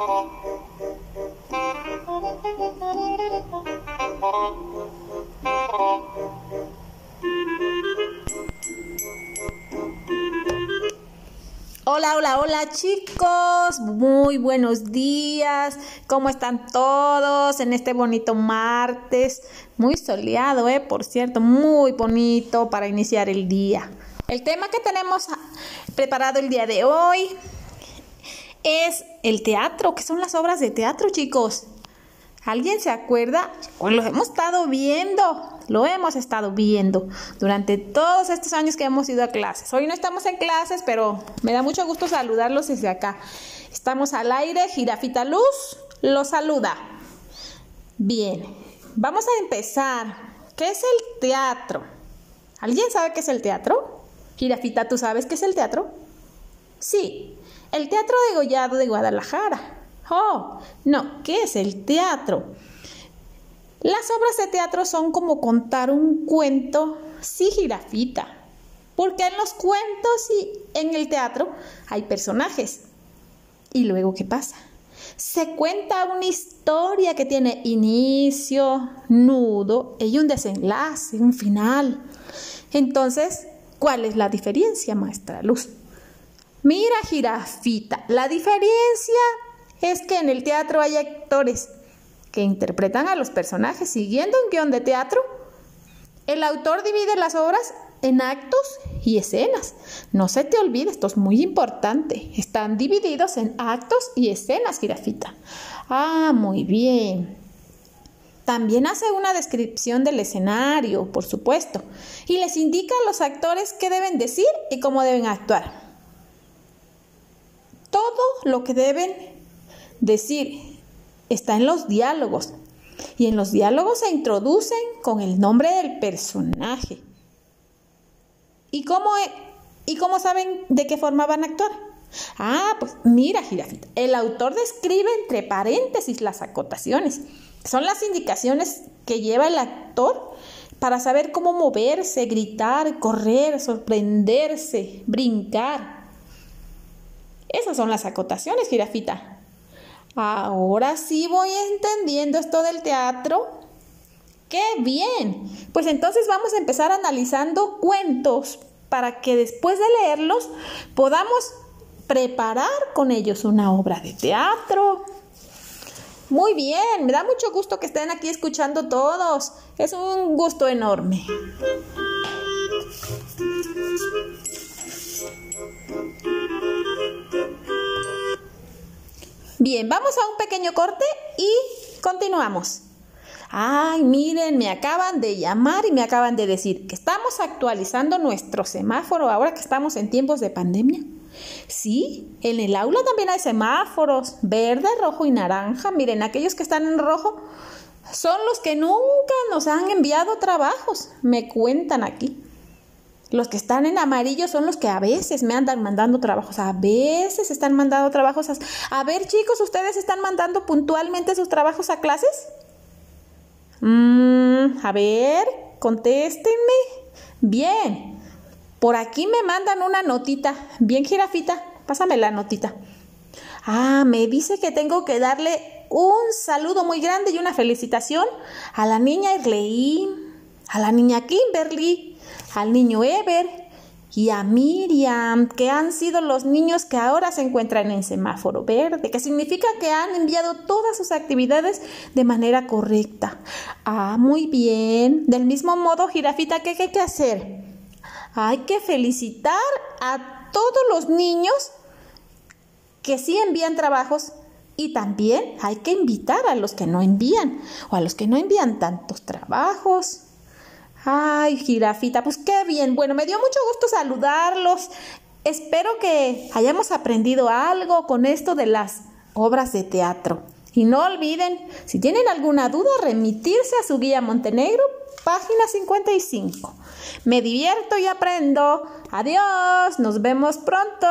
Hola, hola, hola chicos, muy buenos días, ¿cómo están todos en este bonito martes? Muy soleado, ¿eh? Por cierto, muy bonito para iniciar el día. El tema que tenemos preparado el día de hoy es el teatro, ¿qué son las obras de teatro chicos? ¿Alguien se acuerda? Pues lo hemos estado viendo, lo hemos estado viendo durante todos estos años que hemos ido a clases. Hoy no estamos en clases, pero me da mucho gusto saludarlos desde acá. Estamos al aire, Girafita Luz los saluda. Bien, vamos a empezar. ¿Qué es el teatro? ¿Alguien sabe qué es el teatro? Girafita, ¿tú sabes qué es el teatro? Sí, el Teatro de Gollado de Guadalajara Oh, no, ¿qué es el teatro? Las obras de teatro son como contar un cuento, sí, jirafita, porque en los cuentos y en el teatro hay personajes. ¿Y luego qué pasa? Se cuenta una historia que tiene inicio, nudo y un desenlace, un final. Entonces, ¿cuál es la diferencia, maestra Luz? Mira, jirafita, la diferencia es que en el teatro hay actores que interpretan a los personajes siguiendo un guion de teatro. El autor divide las obras en actos y escenas. No se te olvide, esto es muy importante. Están divididos en actos y escenas, Girafita. Ah, muy bien. También hace una descripción del escenario, por supuesto, y les indica a los actores qué deben decir y cómo deben actuar. Todo lo que deben Decir está en los diálogos y en los diálogos se introducen con el nombre del personaje. ¿Y cómo, e, ¿Y cómo saben de qué forma van a actuar? Ah, pues mira, Girafita, el autor describe entre paréntesis las acotaciones. Son las indicaciones que lleva el actor para saber cómo moverse, gritar, correr, sorprenderse, brincar. Esas son las acotaciones, Girafita. Ahora sí voy entendiendo esto del teatro. ¡Qué bien! Pues entonces vamos a empezar analizando cuentos para que después de leerlos podamos preparar con ellos una obra de teatro. Muy bien, me da mucho gusto que estén aquí escuchando todos. Es un gusto enorme. Bien, vamos a un pequeño corte y continuamos. Ay, miren, me acaban de llamar y me acaban de decir que estamos actualizando nuestro semáforo ahora que estamos en tiempos de pandemia. Sí, en el aula también hay semáforos, verde, rojo y naranja. Miren, aquellos que están en rojo son los que nunca nos han enviado trabajos, me cuentan aquí. Los que están en amarillo son los que a veces me andan mandando trabajos, a veces están mandando trabajos. A, ver, chicos, ¿ustedes están mandando puntualmente sus trabajos a clases? Mm, a ver, contéstenme. Bien, por aquí me mandan una notita. Bien, jirafita, pásame la notita. Ah, me dice que tengo que darle un saludo muy grande y una felicitación a la niña Irleí, a la niña Kimberly, al niño Ever y a Miriam, que han sido los niños que ahora se encuentran en semáforo verde, que significa que han enviado todas sus actividades de manera correcta. Ah, muy bien. Del mismo modo, jirafita, ¿qué hay que hacer? Hay que felicitar a todos los niños que sí envían trabajos y también hay que invitar a los que no envían o a los que no envían tantos trabajos. Ay, jirafita, pues qué bien. Bueno, me dio mucho gusto saludarlos. Espero que hayamos aprendido algo con esto de las obras de teatro. Y no olviden, si tienen alguna duda, remitirse a su guía Montenegro, página 55. Me divierto y aprendo. Adiós, nos vemos pronto.